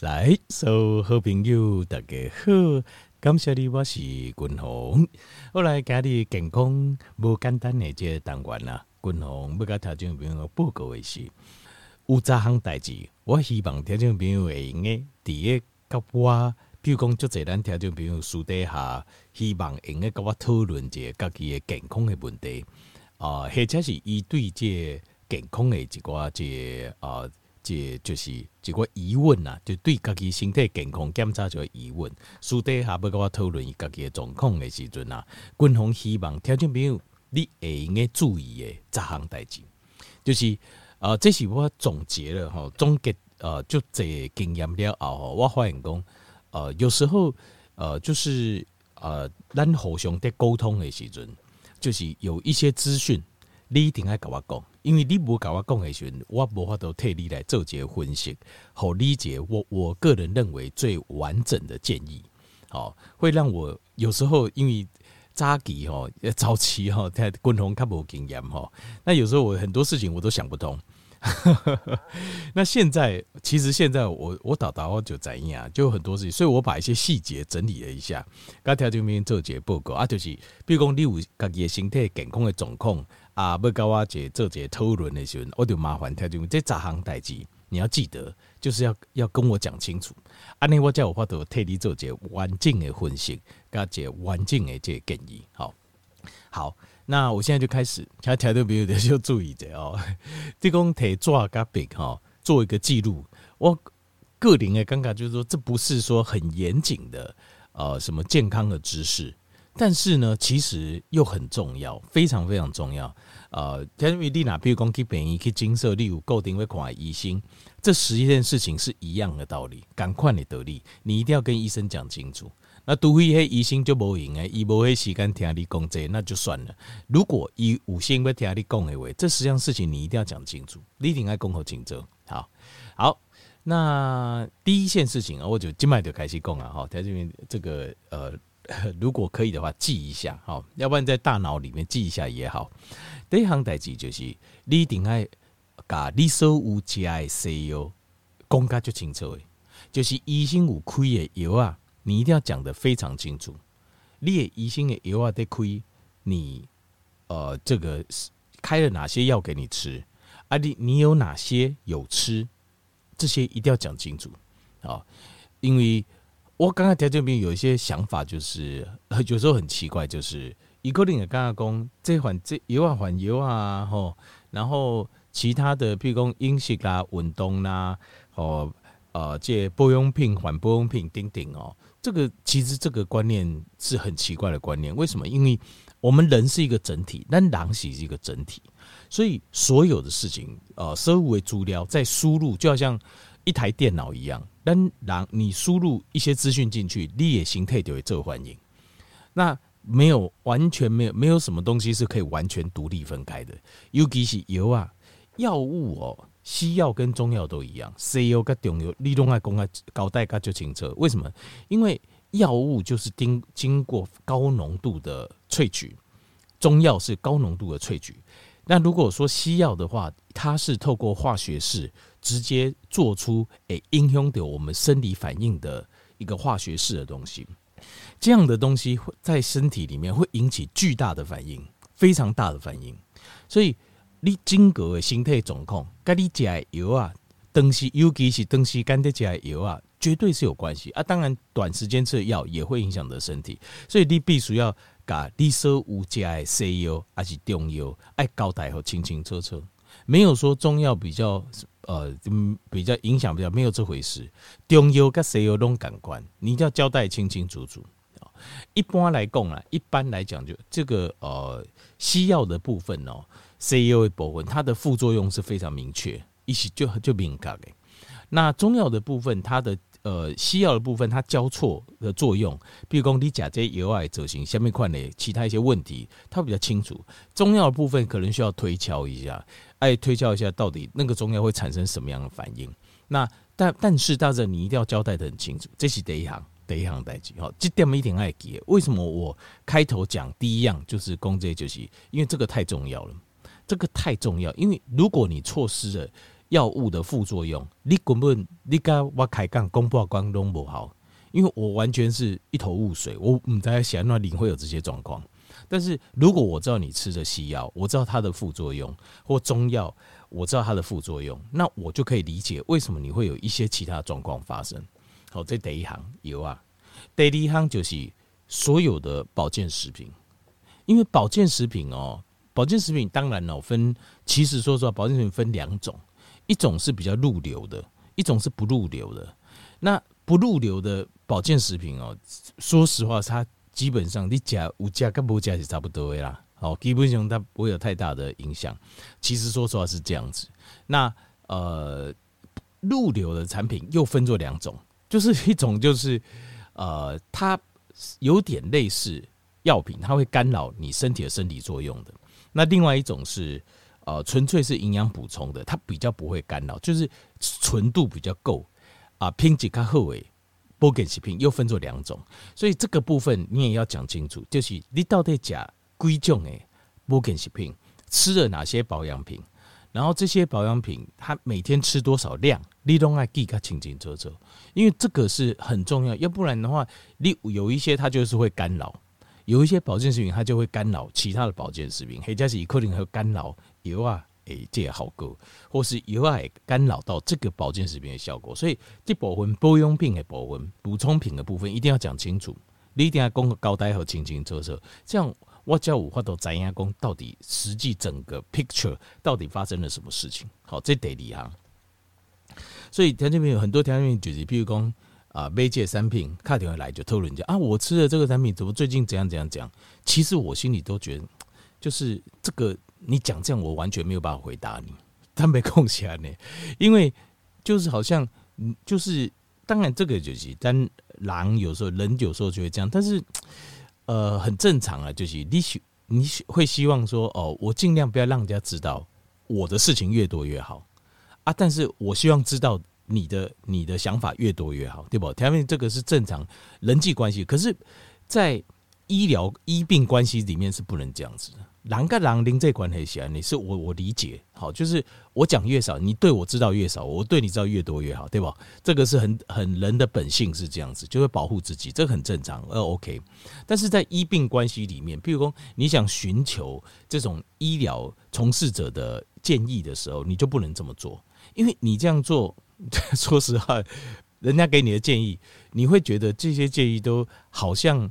来，所有好朋友大家好，感谢你，我是君鸿。后来家里健康无简单的这个单元啦，君鸿要甲听众朋友报告的是，有十项代志，我希望听众朋友会用诶，伫个甲我，比如讲，就这咱听众朋友私底下，希望用诶甲我讨论一个家己的健康的问题，啊、或者是伊对这健康的一寡这啊。呃这就是一个疑问呐，就对家己身体健康检查就疑问，私底下要跟我讨论伊家己的状况的时阵啊，军方希望听众朋友你会应该注意的十项代志，就是呃，这是我总结了吼，总结呃，就这经验了后吼，我发现讲呃，有时候呃，就是呃，咱互相在沟通的时阵，就是有一些资讯，你一定要跟我讲。因为你无甲我讲的时阵，我无法度替你来做一个分析，好理解我我个人认为最完整的建议，好，会让我有时候因为早期吼，早期吼，在共同较无经验吼，那有时候我很多事情我都想不通。那现在其实现在我我导导我就怎样，就很多事情，所以我把一些细节整理了一下，刚条这边做一个报告啊，就是比如讲你有家己的身体健康的状况。啊，要跟我姐做这讨论的时候，我就麻烦听众，这十项代志你要记得，就是要要跟我讲清楚。安尼我才有法度替你做这完整的分析，加这完整的这建议。好，好，那我现在就开始，听听众朋友就注意者哦。这讲提纸甲笔哈，做一个记录。我个人的感觉就是说，这不是说很严谨的呃什么健康的知识。但是呢，其实又很重要，非常非常重要。呃，因为你哪，比如讲去病院去诊所，例如固定会看医生，这十一件事情是一样的道理，赶快的得力，你一定要跟医生讲清楚。那除非迄医生就无用诶，伊无迄时间听你讲这，那就算了。如果伊有心要听你讲的话，这十样事情你一定要讲清楚，你一定要讲好清楚。好，好，那第一件事情啊，我就今麦就开始讲啊，哈，在这边这个呃。如果可以的话，记一下好，要不然在大脑里面记一下也好。第一项代志就是，你一定要把你所有吃的西药讲甲就清楚的，就是医生有开的药啊，你一定要讲得非常清楚。你的医生的药啊，得开，你呃，这个开了哪些药给你吃啊？你你有哪些有吃？这些一定要讲清楚啊，因为。我刚刚听这边有一些想法，就是 有时候很奇怪，就是一个人也刚刚讲这款这一万换油啊，吼，然后其他的，譬如讲饮食啦、运动啦，哦，呃，这保养品换保养品，等等哦，这个其实这个观念是很奇怪的观念。为什么？因为我们人是一个整体，但狼是一个整体，所以所有的事情，呃，所有的资料在输入，就好像。一台电脑一样，但让你输入一些资讯进去，你也形态就会受欢迎。那没有完全没有没有什么东西是可以完全独立分开的，尤其是油啊，药物哦，西药跟中药都一样，西药跟中药你都爱公开交代个就清楚。为什么？因为药物就是经经过高浓度的萃取，中药是高浓度的萃取。那如果说西药的话，它是透过化学式。直接做出诶影响到我们生理反应的一个化学式的东西，这样的东西会在身体里面会引起巨大的反应，非常大的反应。所以你整个的身体状况，跟你吃的药啊，东西尤其是东西跟你吃的药啊，绝对是有关系啊。当然，短时间吃药也会影响的身体，所以你必须要把你所有吃的西药还是中药，爱交代好清清楚楚，没有说中药比较。呃，比较影响比较没有这回事，中药跟西药拢感官，你一定要交代清清楚楚。一般来讲啊，一般来讲就这个呃西药的部分哦，西药的部分它的副作用是非常明确，一起就就敏感的。那中药的部分，它的呃西药的部分，它交错的作用，比如讲你甲这药爱执行下面块的其他一些问题，它比较清楚。中药的部分可能需要推敲一下。爱推敲一下，到底那个中药会产生什么样的反应？那但但是大家你一定要交代得很清楚，这是第一行，第一行代志。好，这点一定爱记。为什么我开头讲第一样就是公这些就是因为这个太重要了，这个太重要。因为如果你错失了药物的副作用，你根本你跟我开讲公布光都不好，因为我完全是一头雾水，我不知想那里会有这些状况。但是如果我知道你吃的西药，我知道它的副作用，或中药，我知道它的副作用，那我就可以理解为什么你会有一些其他状况发生。好，这第一行有啊，第一行就是所有的保健食品，因为保健食品哦，保健食品当然哦分，其实说实话，保健食品分两种。一种是比较入流的，一种是不入流的。那不入流的保健食品哦，说实话，它基本上你加无加跟不加是差不多的啦。好，基本上它不会有太大的影响。其实说实话是这样子。那呃，入流的产品又分作两种，就是一种就是呃，它有点类似药品，它会干扰你身体的生理作用的。那另外一种是。呃，纯粹是营养补充的，它比较不会干扰，就是纯度比较够啊。品质较好诶，保健食品又分作两种，所以这个部分你也要讲清楚，就是你到底吃几种诶，保健食品吃了哪些保养品，然后这些保养品它每天吃多少量，你都要记个清清楚楚，因为这个是很重要，要不然的话，你有一些它就是会干扰。有一些保健食品，它就会干扰其他的保健食品，或者是可能会干扰油啊，诶，这也好过，或是油啊，干扰到这个保健食品的效果。所以，这部分保养品的部分、补充品的部分，一定要讲清楚。你一定要讲个交代和清清楚楚，这样我才有法度知影讲到底实际整个 picture 到底发生了什么事情。好，这得厉害。所以，条件品有很多条件品，就是譬如讲。啊，每届产品，卡电话来就偷人家啊！我吃的这个产品怎么最近怎样怎样讲？其实我心里都觉得，就是这个你讲这样，我完全没有办法回答你。他没空起来呢，因为就是好像，就是当然这个就是，但狼有时候人有时候就会这样，但是呃，很正常啊，就是你希你会希望说哦，我尽量不要让人家知道我的事情越多越好啊，但是我希望知道。你的你的想法越多越好，对不？前面这个是正常人际关系，可是，在医疗医病关系里面是不能这样子的。狼跟狼灵这关系起来，你是我我理解好，就是我讲越少，你对我知道越少，我对你知道越多越好，对吧？这个是很很人的本性是这样子，就会保护自己，这很正常，呃，OK。但是在医病关系里面，譬如说你想寻求这种医疗从事者的建议的时候，你就不能这么做，因为你这样做。说实话，人家给你的建议，你会觉得这些建议都好像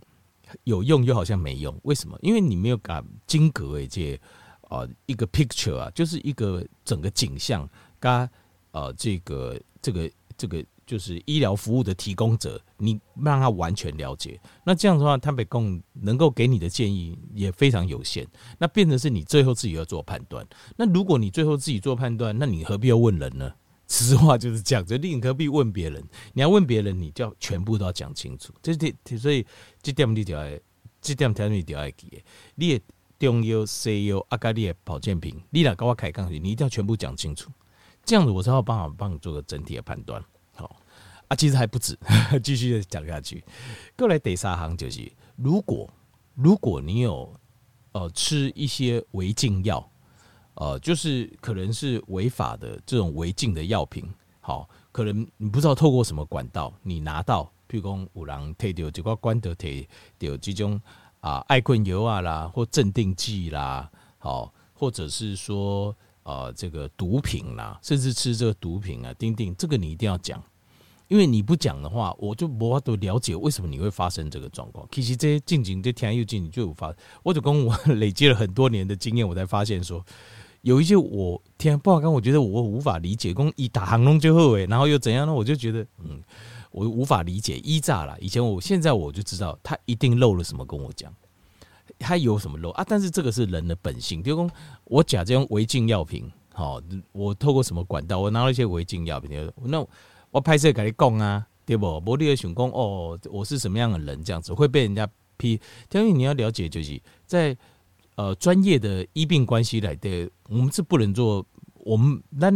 有用，又好像没用。为什么？因为你没有把金格诶这啊一个 picture 啊，就是一个整个景象，跟呃这个这个这个就是医疗服务的提供者，你让他完全了解。那这样的话，他北共能够给你的建议也非常有限。那变成是你最后自己要做判断。那如果你最后自己做判断，那你何必要问人呢？实话就是这样子，你何必问别人？你要问别人，你就要全部都要讲清楚。这点，所以这点你就要，这点条你就要记。你的中药、西药、阿加你的保健品，你俩跟我开讲，你一定要全部讲清楚。这样子，我才有办法帮你做个整体的判断。好啊，其实还不止，继续讲下去。过来第三行就是，如果如果你有呃吃一些违禁药。呃，就是可能是违法的这种违禁的药品，好，可能你不知道透过什么管道你拿到，譬如讲有人提到这个管道提到这种啊爱困油啊啦，或镇定剂啦，好，或者是说呃这个毒品啦，甚至吃这个毒品啊，丁丁，这个你一定要讲，因为你不讲的话，我就无法度了解为什么你会发生这个状况。其实这些进行这天又进，你就有发，我就跟我 累积了很多年的经验，我才发现说。有一些我天不好看，我觉得我无法理解。讲一打航龙就后诶，然后又怎样呢？我就觉得嗯，我无法理解。一炸了，以前我现在我就知道他一定漏了什么跟我讲，他有什么漏啊？但是这个是人的本性，比如说我假这种违禁药品，好，我透过什么管道，我拿了一些违禁药品，那我拍摄给你讲啊，对不？我你的想讲哦，我是什么样的人，这样子会被人家批。因为你要了解，就是在。呃，专业的医病关系来的，我们是不能做。我们那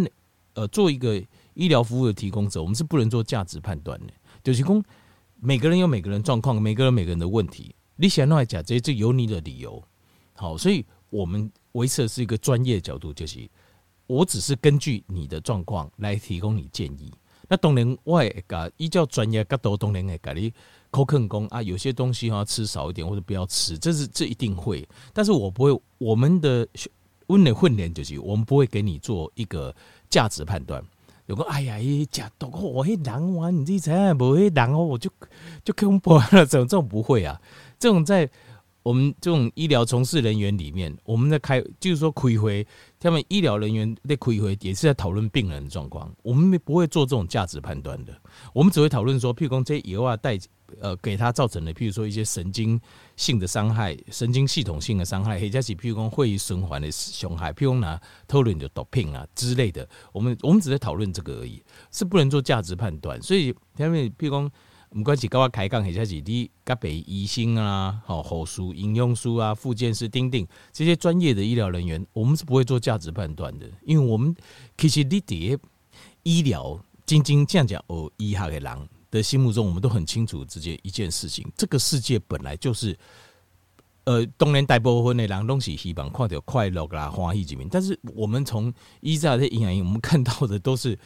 呃，做一个医疗服务的提供者，我们是不能做价值判断的。就是说，每个人有每个人状况，每个人每个人的问题。你想弄来讲，这这有你的理由。好，所以我们维持的是一个专业角度，就是我只是根据你的状况来提供你建议。那当然，我会甲依照专业角度，当然会甲你抠啃工啊，有些东西要吃少一点或者不要吃，这是这一定会。但是我不会，我们的温的混脸就是，我们不会给你做一个价值判断。有个哎呀，一假多我一狼玩，你这才不会狼哦，我就就恐怖了。怎么这种不会啊，这种在。我们这种医疗从事人员里面，我们在开，就是说开会，他们医疗人员在开会也是在讨论病人的状况。我们不会做这种价值判断的，我们只会讨论说，譬如说这些药啊带呃给他造成的，譬如说一些神经性的伤害、神经系统性的伤害，或者是譬如说会循环的伤害，譬如拿偷人的毒品啊之类的，我们我们只在讨论这个而已，是不能做价值判断。所以他们譬如说。不管是跟我开讲，或者是你甲别医生啊、好护士、营养师啊、复健师、丁丁这些专业的医疗人员，我们是不会做价值判断的，因为我们其实你伫医疗真真正正哦医学的人的心目中，我们都很清楚直接一件事情。这个世界本来就是，呃，当然大部分的人都是希望看到快乐啦、欢喜一面，但是我们从医在的营养营，我们看到的都是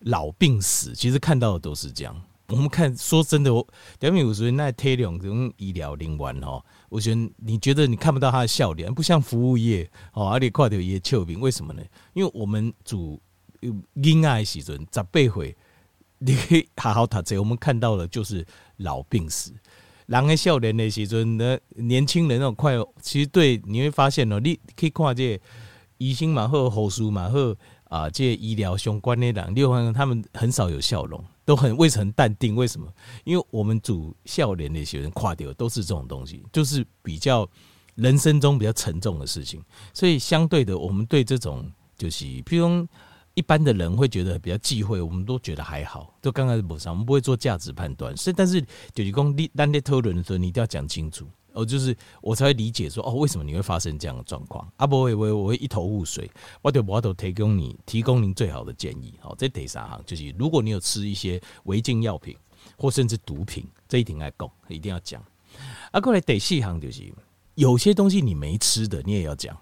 老病死，其实看到的都是这样。我们看，说真的，我两米五十那贴两种医疗人员哦，我觉得你觉得你看不到他的笑脸，不像服务业哦，而且挂掉也笑柄，为什么呢？因为我们主婴儿时阵十八岁，你可以好好读书，我们看到的就是老病死，人的笑脸的时阵呢，年轻人那种快，其实对你会发现哦，你可以看这医生嘛，或护士嘛，或啊这医疗相关的人，你会发现他们很少有笑容。都很为很淡定，为什么？因为我们主笑脸那些人垮掉都是这种东西，就是比较人生中比较沉重的事情，所以相对的，我们对这种就是，譬如一般的人会觉得比较忌讳，我们都觉得还好，就刚开始不上，我们不会做价值判断。是，但是就是讲你当你讨论的时候，你一定要讲清楚。哦，就是我才会理解说，哦，为什么你会发生这样的状况？啊，不会，我我会一头雾水，我就我都提供你提供您最好的建议。好，这第三行就是，如果你有吃一些违禁药品或甚至毒品，这一定要讲，一定要讲。啊，过来第四行就是，有些东西你没吃的，你也要讲。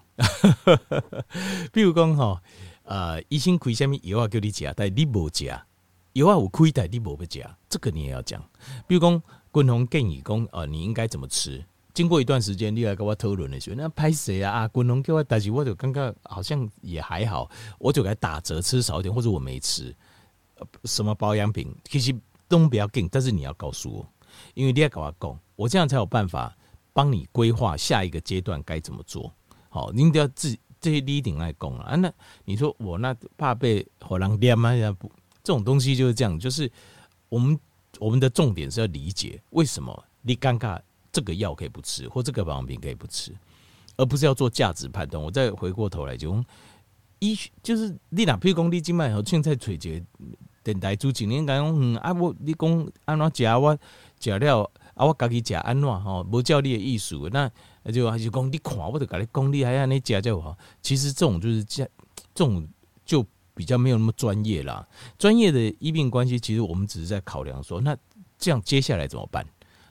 比如讲哈，呃，医生开什么药啊叫你吃，但你不吃，药啊有开但你不吃，这个你也要讲。比如讲，滚红建议讲，呃，你应该怎么吃？经过一段时间，你来跟我讨论的时候，那拍谁啊？啊，滚龙给我，但是我就刚刚好像也还好，我就给他打折，吃少一点，或者我没吃，什么保养品，其实都不要紧，但是你要告诉我，因为你要跟我讲，我这样才有办法帮你规划下一个阶段该怎么做。好，你都要自这些第一点来讲啊。那你说我那怕被火狼点吗？这种东西就是这样，就是我们我们的重点是要理解为什么你尴尬。这个药可以不吃，或这个保养品可以不吃，而不是要做价值判断。我再回过头来就医学就是你哪譬如讲你今麦好凊彩找一个电台主持人讲，嗯啊我你讲安怎食我食了啊我家己食安怎吼，无照你的意思，那就还是讲你看我就跟你讲你还安尼食就好。其实这种就是这这种就比较没有那么专业啦。专业的医病关系，其实我们只是在考量说，那这样接下来怎么办？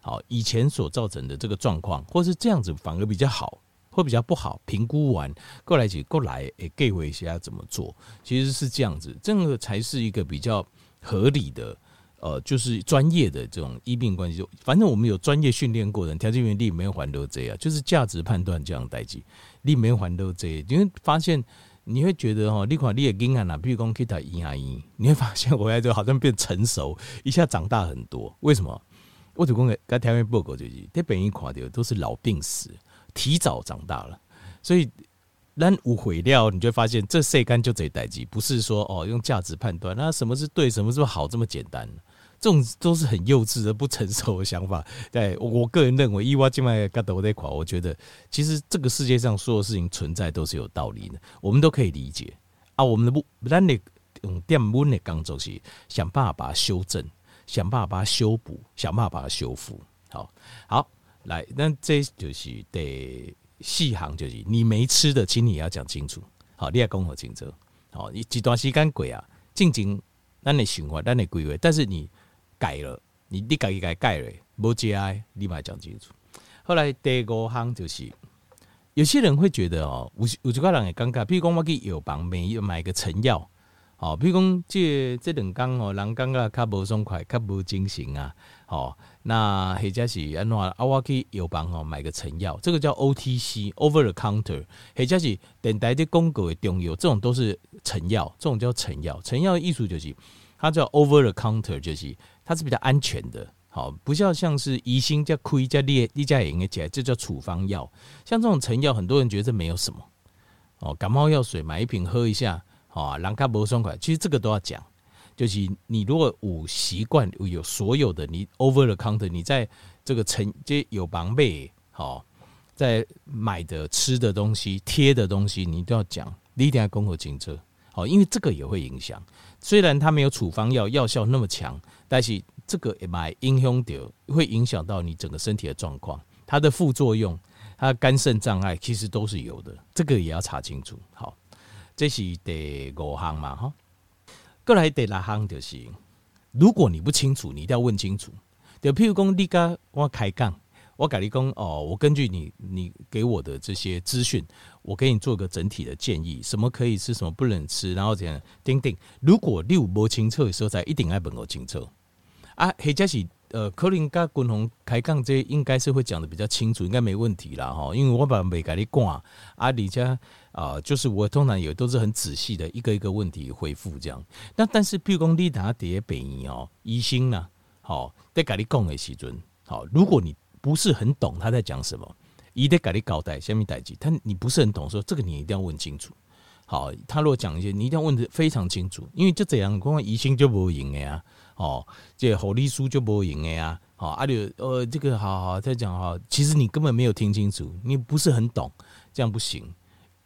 好，以前所造成的这个状况，或是这样子反而比较好，或比较不好，评估完过来起过来，诶，给回一下怎么做？其实是这样子，这个才是一个比较合理的，呃，就是专业的这种医病关系。反正我们有专业训练过的，条件原理没有还都这样，就是价值判断这样代际，你没有还都这样，你会发现你会觉得哈，你看你也惊啊，比如讲去打一牙医，你会发现回来就好像变成熟，一下长大很多，为什么？我就讲个，刚台湾报告就是，在北医看到都是老病死，提早长大了，所以咱无毁掉，你就会发现这世间就这代志，不是说哦用价值判断，那什么是对，什么是好这么简单，这种都是很幼稚的、不成熟的想法。对我个人认为，以我今麦个头在垮，我觉得其实这个世界上所有事情存在都是有道理的，我们都可以理解啊。我们的不，咱的用电温的工作是想办法把它修正。想办法把它修补，想办法把它修复。好，好，来，那这就是得细行，就是你没吃的，请你要讲清楚。好，你要讲好清楚。好，你几段时间过啊，静静，咱的循环，咱的规划，但是你改了，你你改一改改了，无节哀，你嘛讲清楚。后来第五行就是有些人会觉得哦，有有几个人也尴尬，比如讲我去药房买买个成药，哦，比如讲这这两工哦，人感觉较无爽快，较无精神啊，哦，那或者是安怎啊？我去药房哦买个成药，这个叫 OTC（Over the Counter），或者是电台的广告的中药，这种都是成药，这种叫成药。成药的意思就是它叫 Over the Counter，就是它是比较安全的。好，不像像是疑心加亏加裂一加盐起来，这叫处方药。像这种成药，很多人觉得没有什么。哦，感冒药水买一瓶喝一下，好，人卡不爽快。其实这个都要讲，就是你如果有习惯有所有的你 over the counter，你在这个成这有防备，好，在买的吃的东西贴的东西，你都要讲，你一定要公和清楚。好，因为这个也会影响。虽然它没有处方药药效那么强，但是。这个也蛮影响到，会影响到你整个身体的状况。它的副作用，它的肝肾障碍其实都是有的，这个也要查清楚。好，这是第五项嘛，哈。过来第六项就是，如果你不清楚，你一定要问清楚。就譬如讲，你跟我开讲，我跟你讲哦，我根据你你给我的这些资讯，我给你做个整体的建议，什么可以吃，什么不能吃，然后这样叮叮。如果你有不清楚的时候，才一定要问我清楚。啊，或者是呃，可能跟军宏开讲，这应该是会讲的比较清楚，应该没问题啦哈。因为我把没给你挂啊，而且啊，就是我通常也都是很仔细的一个一个问题回复这样。那但是，譬如讲你打碟北医哦，医生呢，好在给你讲的时阵，好，如果你不是很懂他在讲什么，一得给你交代下面代志，他你不是很懂，说这个你一定要问清楚。好，他如果讲一些，你一定要问的非常清楚，因为就这样，光疑心就不会赢的呀。哦，这护理师就不赢的呀。好，阿刘，呃，这个好好再讲哈。其实你根本没有听清楚，你不是很懂，这样不行。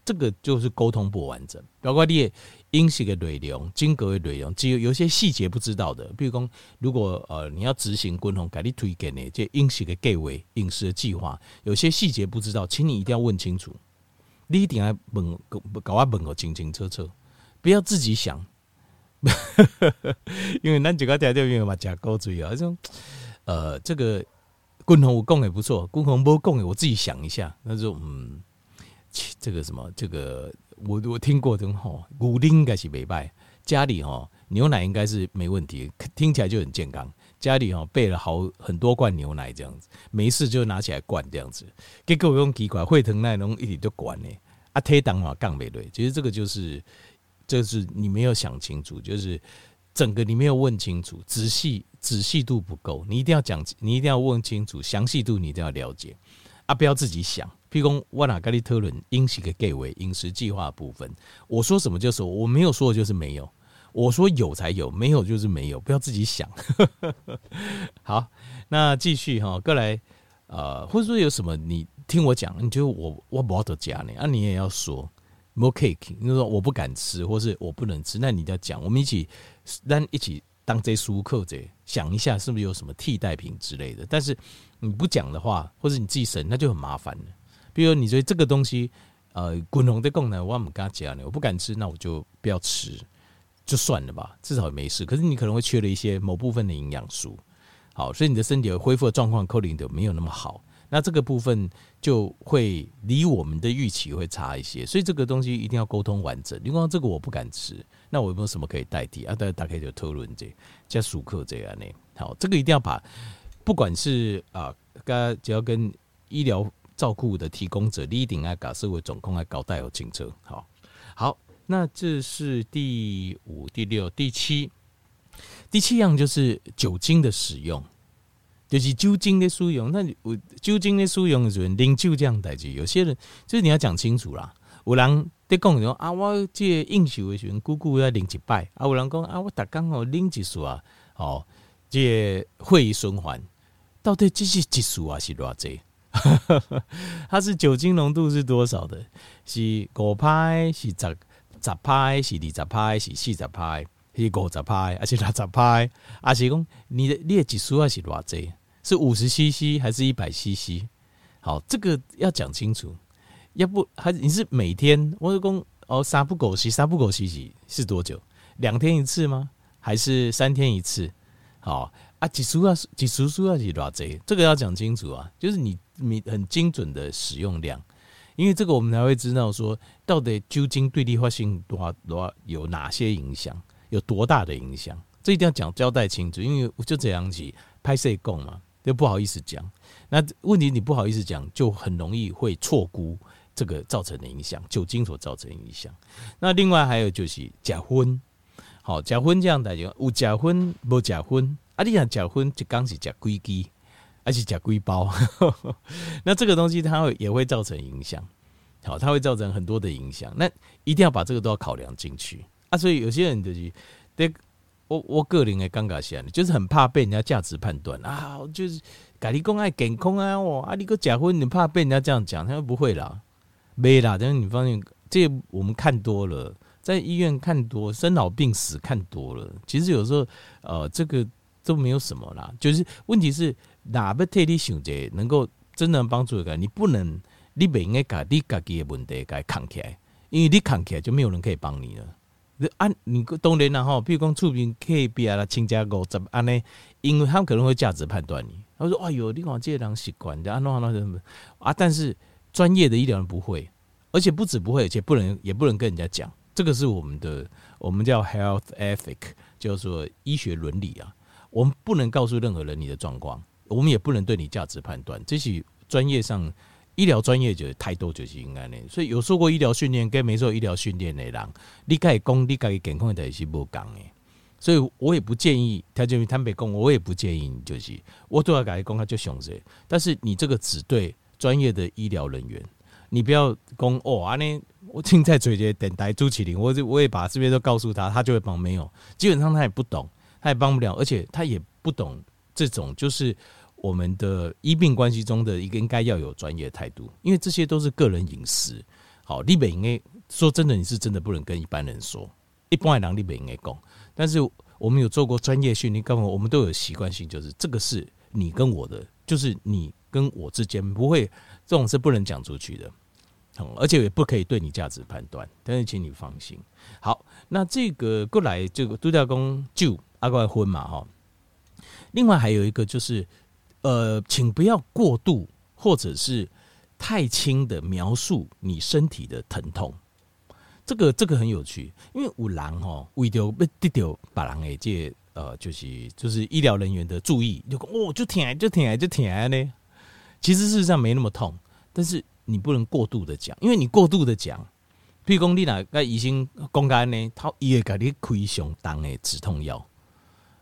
这个就是沟通不完整。包括你饮食的内容、经过的内容，只有有些细节不知道的。比如说，如果呃你要执行军宏给你推荐的这饮食的计划、饮食的计划，有些细节不知道，请你一定要问清楚。你一定要问，搞啊问个清清楚楚，不要自己想。因为咱几个条条朋友嘛，假高嘴啊，这种呃，这个军宏我讲也不错，军宏不讲的，我自己想一下，那就嗯，这个什么，这个我我听过的吼，牛奶应该是没败，家里哈牛奶应该是没问题，听起来就很健康。家里哈备了好很多罐牛奶这样子，没事就拿起来灌这样子，结果用奇怪会疼那种一点就灌呢，啊，推当嘛杠没对，其实这个就是。这是你没有想清楚，就是整个你没有问清楚，仔细仔细度不够，你一定要讲，你一定要问清楚，详细度你一定要了解啊！不要自己想。譬如说，我哪跟你讨论饮食的计划、饮食计划部分，我说什么就是我没有说的就是没有，我说有才有，没有就是没有，不要自己想。好，那继续哈，过来呃，或者说有什么你听我讲，你觉得我我不要得讲呢？啊，你也要说。More cake，你说我不敢吃，或是我不能吃，那你要讲，我们一起，咱一起当这熟客者，想一下是不是有什么替代品之类的。但是你不讲的话，或者你自己省，那就很麻烦了。比如你觉得这个东西，呃，滚龙的功能，我们跟他讲呢，我不敢吃，那我就不要吃，就算了吧，至少也没事。可是你可能会缺了一些某部分的营养素，好，所以你的身体恢复的状况可能就没有那么好。那这个部分就会离我们的预期会差一些，所以这个东西一定要沟通完整。你说这个我不敢吃，那我有没有什么可以代替啊？大家大概就讨论这加熟客这样呢？好，这个一定要把，不管是啊，刚只要跟医疗照顾的提供者，你一定要搞社会总控来搞带有警车。好，好，那这是第五、第六、第七，第七样就是酒精的使用。就是酒精的使用，那我酒精的使用的时候，啉酒这样代志，有些人就是你要讲清楚啦。有人在讲说啊，我这应酬的时候，姑姑要啉一摆啊。有人讲啊，我逐工哦啉一束啊，哦，这会议循环到底这是一束啊，是偌济？它是酒精浓度是多少的？是五派？是十十派？是二十派？是四十派？是五十派？还是六十派？还是讲你的你的一束啊是偌济？是五十 CC 还是一百 CC？好，这个要讲清楚。要不还你是每天我讲哦，三不狗洗，三不狗洗洗是多久？两天一次吗？还是三天一次？好啊，几束啊，几束束啊，几多这这个要讲清楚啊。就是你你很精准的使用量，因为这个我们才会知道说，到底究竟对你发生多多有哪些影响，有多大的影响，这一定要讲交代清楚。因为我就这样子拍摄供嘛，就不好意思讲。那问题你不好意思讲，就很容易会错估这个造成的影响，酒精所造成的影响。那另外还有就是假婚，好假婚这样大家有假婚无假婚，啊你讲假婚就刚是假规矩。而且假规包，那这个东西它会也会造成影响，好，它会造成很多的影响。那一定要把这个都要考量进去啊。所以有些人就是，对，我我个人的尴尬线，就是很怕被人家价值判断啊，就是改立公爱健康啊，哇，啊你个假婚，你怕被人家这样讲，他说不会啦，没啦。但是你发现这我们看多了，在医院看多，生老病死看多了，其实有时候呃，这个都没有什么啦，就是问题是。哪不替你想者，能够真正帮助一个，你不能，你不应该把你自己的问题给扛起来，因为你扛起来就没有人可以帮你了。你按你当然啦吼，比如讲厝边 K B 啊、亲家五十安尼，因为他们可能会价值判断你。他说：“哎呦，你看这些人习惯，然后弄弄什么啊？”但是专业的医疗人不会，而且不止不会，而且不能也不能跟人家讲。这个是我们的，我们叫 health ethic，叫做医学伦理啊。我们不能告诉任何人你的状况。我们也不能对你价值判断，这是专业上医疗专业就态度就是应该的。所以有受过医疗训练跟没受医疗训练的人，你该讲你该健康的是不讲的。所以我也不建议他就坦白讲，我也不建议你就是我都要改讲他就想谁。但是你这个只对专业的医疗人员，你不要讲哦啊呢，我听在嘴边等待朱启林，我就我也把这边都告诉他，他就会帮。没有，基本上他也不懂，他也帮不了，而且他也不懂这种就是。我们的医病关系中的一个应该要有专业态度，因为这些都是个人隐私。好，你本应该说真的，你是真的不能跟一般人说，一般人你本应该讲。但是我们有做过专业训练，根本我们都有习惯性，就是这个是你跟我的，就是你跟我之间不会这种是不能讲出去的，而且也不可以对你价值判断。但是请你放心。好，那这个过来这个度假公就阿怪婚嘛哈。另外还有一个就是。呃，请不要过度或者是太轻的描述你身体的疼痛。这个这个很有趣，因为有人哦，为了要得到别人的这呃，就是就是医疗人员的注意，就讲哦就疼就疼就疼呢。其实事实上没那么痛，但是你不能过度的讲，因为你过度的讲，譬如讲你哪个医生公开呢，他也会给你开相当的止痛药。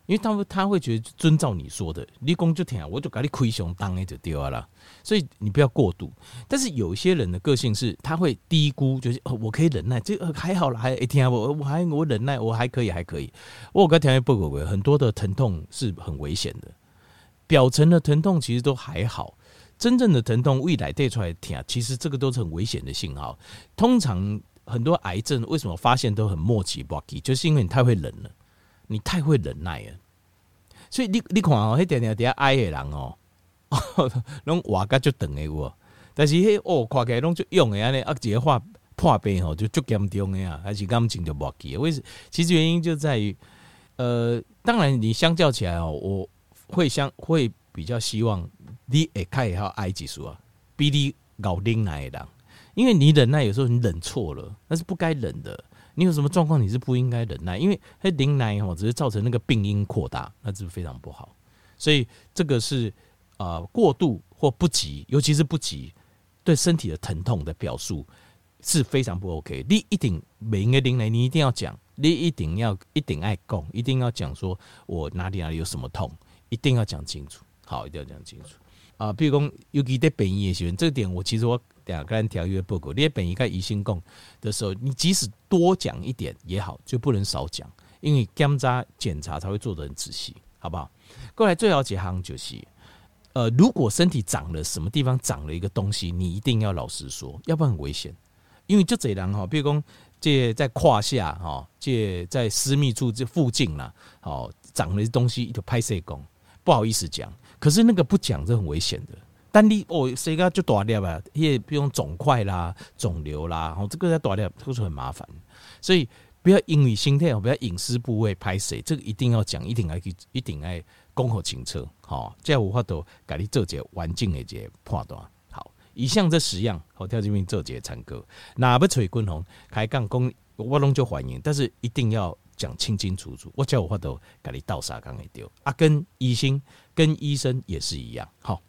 因为他们他会觉得遵照你说的，你讲就听，我就给你亏熊当诶就丢了，所以你不要过度。但是有些人的个性是，他会低估，就是我可以忍耐，这个还好了，还一天我我还我忍耐，我还可以还可以。我刚才报告过，很多的疼痛是很危险的，表层的疼痛其实都还好，真正的疼痛未来带出来疼，其实这个都是很危险的信号。通常很多癌症为什么发现都很末期不，就是因为你太会忍了。你太会忍耐了，所以你你看哦，迄点点底下矮的人哦，拢活甲就长的有，但是迄哦看起来拢就勇的安尼，啊一个话破病吼就足严重的啊，还是感情就无记。为什？其实原因就在于，呃，当然你相较起来哦，我会相会比较希望你会开好矮技术啊，比你搞忍耐的人，因为你忍耐有时候你忍错了，那是不该忍的。你有什么状况，你是不应该忍耐，因为他忍耐哦，只是造成那个病因扩大，那是非常不好。所以这个是呃过度或不急，尤其是不急，对身体的疼痛的表述是非常不 OK。你一定每一个忍耐，你一定要讲，你一定要一定爱供，一定要讲说我哪里哪里有什么痛，一定要讲清楚。好，一定要讲清楚啊。譬如讲，尤其在病医的时候，这个点我其实我。两个人条约报告，你本一个疑心共的时候，你即使多讲一点也好，就不能少讲，因为检查检查才会做得很仔细，好不好？过来最好几行就是，呃，如果身体长了什么地方长了一个东西，你一定要老实说，要不然很危险。因为就这样哈，比如说这在胯下哈，这在私密处这附近啦，好长了东西就拍摄工，不好意思讲，可是那个不讲是很危险的。但你哦，谁个就大掉吧？也比如肿块啦、肿瘤啦，吼这个在大掉都是很麻烦。所以不要因为心态哦，不要隐私部位拍谁，这个一定要讲，一定要去，一定要讲好清楚。好，这样无法度给你做一个完整的一个判断。好，以上这十样，好，条件兵做一个参考。哪不找军红开杠攻，我拢就欢迎，但是一定要讲清清楚楚。我叫我话都给你倒啥讲会对啊，跟医生跟医生也是一样，好。